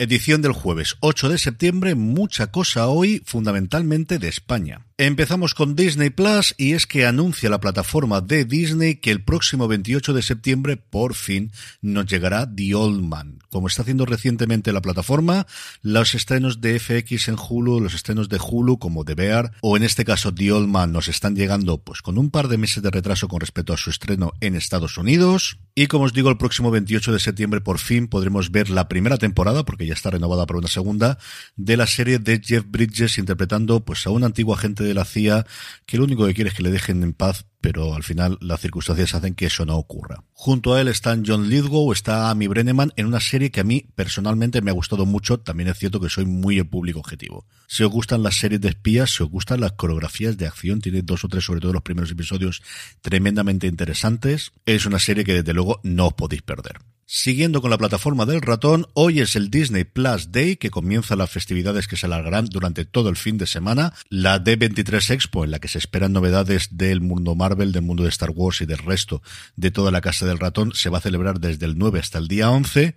Edición del jueves 8 de septiembre, mucha cosa hoy, fundamentalmente de España. Empezamos con Disney Plus y es que anuncia la plataforma de Disney que el próximo 28 de septiembre por fin nos llegará The Old Man. Como está haciendo recientemente la plataforma, los estrenos de FX en Hulu, los estrenos de Hulu como The Bear o en este caso The Old Man nos están llegando pues con un par de meses de retraso con respecto a su estreno en Estados Unidos. Y como os digo, el próximo 28 de septiembre por fin podremos ver la primera temporada, porque ya está renovada para una segunda, de la serie de Jeff Bridges interpretando pues a un antiguo agente de la CIA que lo único que quiere es que le dejen en paz pero al final las circunstancias hacen que eso no ocurra. Junto a él están John Lithgow, está Amy Brenneman en una serie que a mí personalmente me ha gustado mucho, también es cierto que soy muy el público objetivo. Si os gustan las series de espías, si os gustan las coreografías de acción, tiene dos o tres, sobre todo los primeros episodios, tremendamente interesantes, es una serie que desde luego no os podéis perder. Siguiendo con la plataforma del ratón, hoy es el Disney Plus Day, que comienza las festividades que se alargarán durante todo el fin de semana. La D23 Expo, en la que se esperan novedades del mundo Marvel, del mundo de Star Wars y del resto de toda la casa del ratón, se va a celebrar desde el 9 hasta el día 11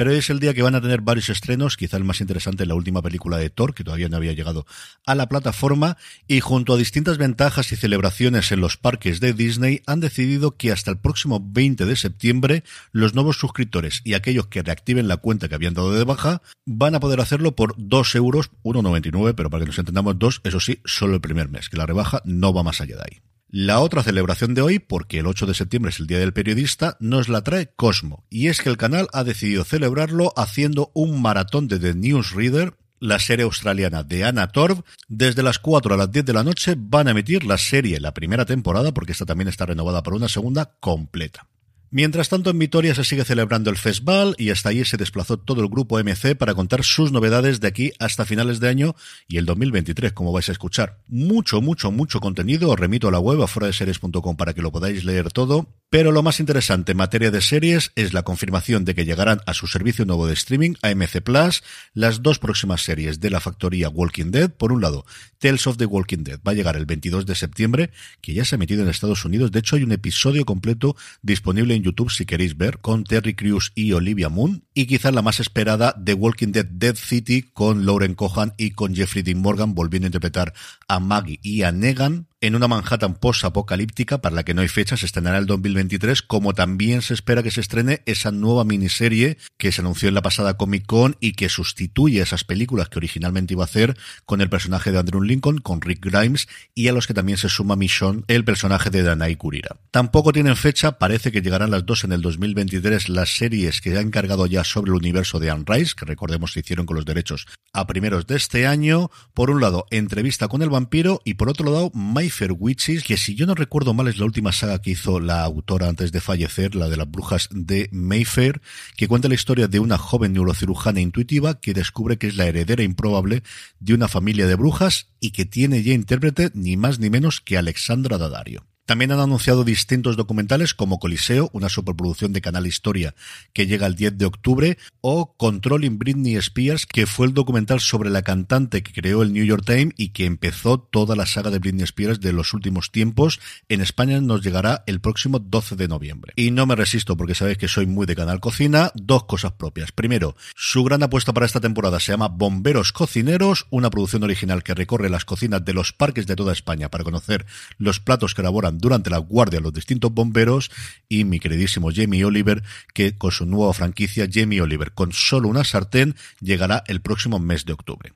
pero es el día que van a tener varios estrenos, quizá el más interesante la última película de Thor, que todavía no había llegado a la plataforma, y junto a distintas ventajas y celebraciones en los parques de Disney, han decidido que hasta el próximo 20 de septiembre los nuevos suscriptores y aquellos que reactiven la cuenta que habían dado de baja van a poder hacerlo por 2 euros, 1,99, pero para que nos entendamos dos, eso sí, solo el primer mes, que la rebaja no va más allá de ahí. La otra celebración de hoy, porque el 8 de septiembre es el Día del Periodista, nos la trae Cosmo, y es que el canal ha decidido celebrarlo haciendo un maratón de The Newsreader, la serie australiana de Anna Torv. Desde las 4 a las 10 de la noche van a emitir la serie, la primera temporada, porque esta también está renovada por una segunda, completa. Mientras tanto, en Vitoria se sigue celebrando el festival y hasta allí se desplazó todo el grupo MC para contar sus novedades de aquí hasta finales de año y el 2023, como vais a escuchar. Mucho, mucho, mucho contenido. Os remito a la web afuera de series.com para que lo podáis leer todo. Pero lo más interesante en materia de series es la confirmación de que llegarán a su servicio nuevo de streaming, AMC Plus, las dos próximas series de la factoría Walking Dead. Por un lado, Tales of the Walking Dead va a llegar el 22 de septiembre, que ya se ha emitido en Estados Unidos. De hecho, hay un episodio completo disponible en YouTube si queréis ver, con Terry Crews y Olivia Moon. Y quizás la más esperada, The Walking Dead Dead City, con Lauren Cohan y con Jeffrey Dean Morgan volviendo a interpretar a Maggie y a Negan en una Manhattan post-apocalíptica para la que no hay fecha, se estrenará el 2023, como también se espera que se estrene esa nueva miniserie que se anunció en la pasada Comic Con y que sustituye esas películas que originalmente iba a hacer con el personaje de Andrew Lincoln, con Rick Grimes y a los que también se suma Michonne, el personaje de Danai Kurira. Tampoco tienen fecha, parece que llegarán las dos en el 2023 las series que ha encargado ya sobre el universo de Anne Rice, que recordemos se hicieron con los derechos a primeros de este año. Por un lado, entrevista con el vampiro y por otro lado, Mayfair Witches, que si yo no recuerdo mal es la última saga que hizo la autora antes de fallecer, la de las brujas de Mayfair, que cuenta la historia de una joven neurocirujana intuitiva que descubre que es la heredera improbable de una familia de brujas y que tiene ya intérprete ni más ni menos que Alexandra Daddario. También han anunciado distintos documentales como Coliseo, una superproducción de Canal Historia que llega el 10 de octubre, o Controlling Britney Spears, que fue el documental sobre la cantante que creó el New York Times y que empezó toda la saga de Britney Spears de los últimos tiempos. En España nos llegará el próximo 12 de noviembre. Y no me resisto porque sabéis que soy muy de Canal Cocina. Dos cosas propias. Primero, su gran apuesta para esta temporada se llama Bomberos Cocineros, una producción original que recorre las cocinas de los parques de toda España para conocer los platos que elaboran durante la guardia los distintos bomberos y mi queridísimo Jamie Oliver que con su nueva franquicia Jamie Oliver con solo una sartén llegará el próximo mes de octubre.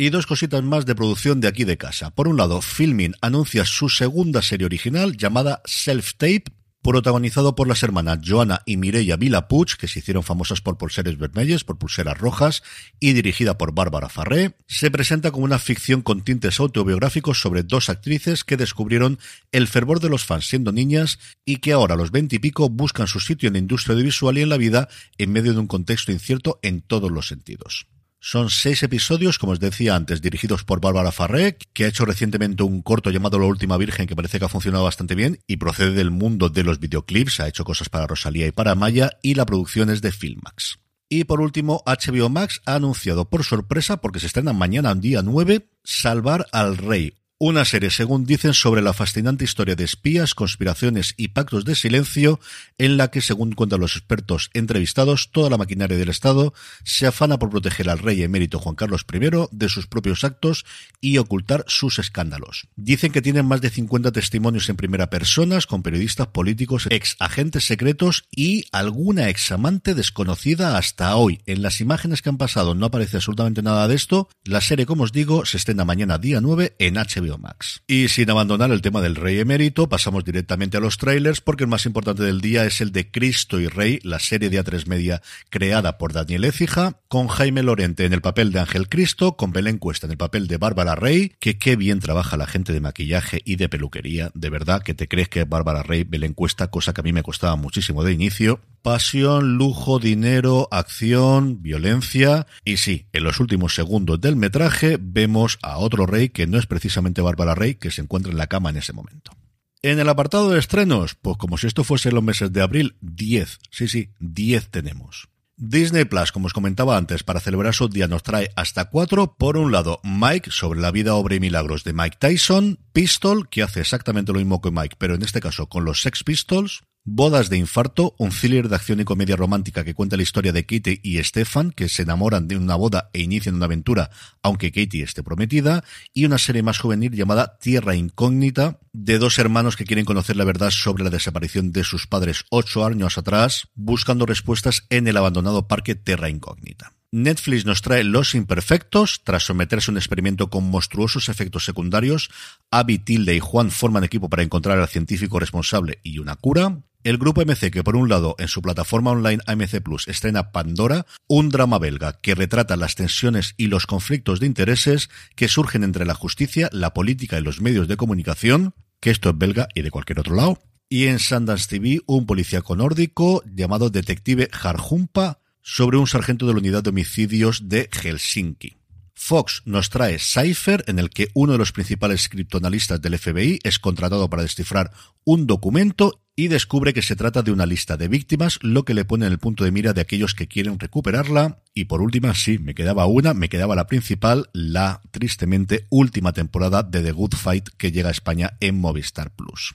Y dos cositas más de producción de aquí de casa. Por un lado, Filming anuncia su segunda serie original llamada Self Tape, protagonizado por las hermanas Joana y Mireia Vilapuig, que se hicieron famosas por pulseras vermellas, por pulseras rojas, y dirigida por Bárbara Farré, se presenta como una ficción con tintes autobiográficos sobre dos actrices que descubrieron el fervor de los fans siendo niñas y que ahora a los veintipico buscan su sitio en la industria audiovisual y en la vida en medio de un contexto incierto en todos los sentidos. Son seis episodios, como os decía antes, dirigidos por Bárbara Farré, que ha hecho recientemente un corto llamado La Última Virgen, que parece que ha funcionado bastante bien, y procede del mundo de los videoclips, ha hecho cosas para Rosalía y para Maya, y la producción es de Filmax. Y por último, HBO Max ha anunciado por sorpresa, porque se estrena mañana, día 9, Salvar al Rey, una serie, según dicen, sobre la fascinante historia de espías, conspiraciones y pactos de silencio, en la que, según cuentan los expertos entrevistados, toda la maquinaria del Estado se afana por proteger al rey emérito Juan Carlos I de sus propios actos y ocultar sus escándalos. Dicen que tienen más de 50 testimonios en primera persona, con periodistas políticos, ex agentes secretos y alguna ex amante desconocida hasta hoy. En las imágenes que han pasado no aparece absolutamente nada de esto. La serie, como os digo, se estrena mañana día 9 en HBO Max. Y sin abandonar el tema del rey emérito, pasamos directamente a los trailers porque el más importante del día es el de Cristo y Rey, la serie de A3 Media creada por Daniel Écija, con Jaime Lorente en el papel de Ángel Cristo, con Belén Cuesta en el papel de Bárbara Rey, que qué bien trabaja la gente de maquillaje y de peluquería, de verdad que te crees que es Bárbara Rey, Belén Cuesta, cosa que a mí me costaba muchísimo de inicio. Pasión, lujo, dinero, acción, violencia. Y sí, en los últimos segundos del metraje vemos a otro rey que no es precisamente Bárbara Rey, que se encuentra en la cama en ese momento. En el apartado de estrenos, pues como si esto fuese los meses de abril, 10. Sí, sí, 10 tenemos. Disney Plus, como os comentaba antes, para celebrar su día nos trae hasta cuatro. Por un lado, Mike, sobre la vida, obra y milagros de Mike Tyson. Pistol, que hace exactamente lo mismo que Mike, pero en este caso con los Sex Pistols. Bodas de infarto, un thriller de acción y comedia romántica que cuenta la historia de Katie y Stefan, que se enamoran de una boda e inician una aventura, aunque Katie esté prometida, y una serie más juvenil llamada Tierra Incógnita, de dos hermanos que quieren conocer la verdad sobre la desaparición de sus padres ocho años atrás, buscando respuestas en el abandonado parque Tierra Incógnita. Netflix nos trae Los Imperfectos. Tras someterse a un experimento con monstruosos efectos secundarios, Abby, Tilde y Juan forman equipo para encontrar al científico responsable y una cura. El grupo MC, que por un lado en su plataforma online AMC Plus estrena Pandora, un drama belga que retrata las tensiones y los conflictos de intereses que surgen entre la justicia, la política y los medios de comunicación, que esto es belga y de cualquier otro lado. Y en Sundance TV, un policíaco nórdico llamado Detective Harjumpa sobre un sargento de la unidad de homicidios de Helsinki. Fox nos trae Cypher, en el que uno de los principales criptoanalistas del FBI es contratado para descifrar un documento y descubre que se trata de una lista de víctimas, lo que le pone en el punto de mira de aquellos que quieren recuperarla. Y por última, sí, me quedaba una, me quedaba la principal, la tristemente última temporada de The Good Fight que llega a España en Movistar Plus.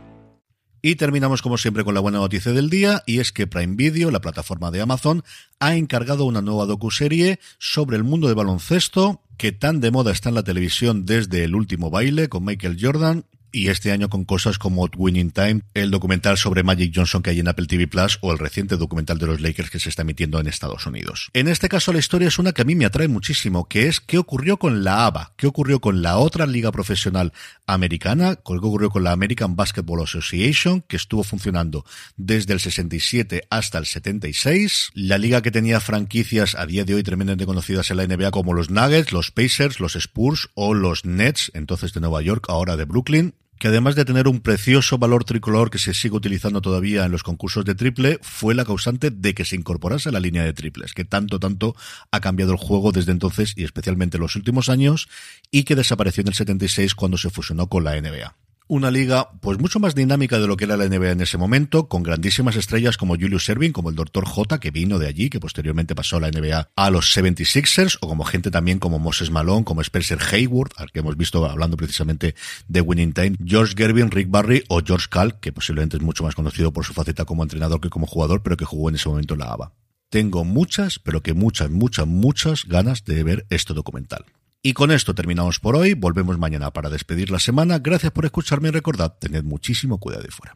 Y terminamos como siempre con la buena noticia del día y es que Prime Video, la plataforma de Amazon, ha encargado una nueva docuserie sobre el mundo de baloncesto que tan de moda está en la televisión desde el último baile con Michael Jordan y este año con cosas como Winning Time, el documental sobre Magic Johnson que hay en Apple TV Plus o el reciente documental de los Lakers que se está emitiendo en Estados Unidos. En este caso la historia es una que a mí me atrae muchísimo, que es qué ocurrió con la ABA, qué ocurrió con la otra liga profesional americana, qué ocurrió con la American Basketball Association, que estuvo funcionando desde el 67 hasta el 76, la liga que tenía franquicias a día de hoy tremendamente conocidas en la NBA como los Nuggets, los Pacers, los Spurs o los Nets, entonces de Nueva York, ahora de Brooklyn, que además de tener un precioso valor tricolor que se sigue utilizando todavía en los concursos de triple, fue la causante de que se incorporase a la línea de triples, que tanto, tanto ha cambiado el juego desde entonces y especialmente en los últimos años, y que desapareció en el 76 cuando se fusionó con la NBA una liga pues mucho más dinámica de lo que era la NBA en ese momento, con grandísimas estrellas como Julius Erving, como el Dr. J, que vino de allí, que posteriormente pasó a la NBA a los 76ers, o como gente también como Moses Malone, como Spencer Hayward, al que hemos visto hablando precisamente de Winning Time, George Gervin, Rick Barry o George Kalk, que posiblemente es mucho más conocido por su faceta como entrenador que como jugador, pero que jugó en ese momento en la ABA. Tengo muchas, pero que muchas, muchas, muchas ganas de ver este documental. Y con esto terminamos por hoy. Volvemos mañana para despedir la semana. Gracias por escucharme y recordad, tened muchísimo cuidado de fuera.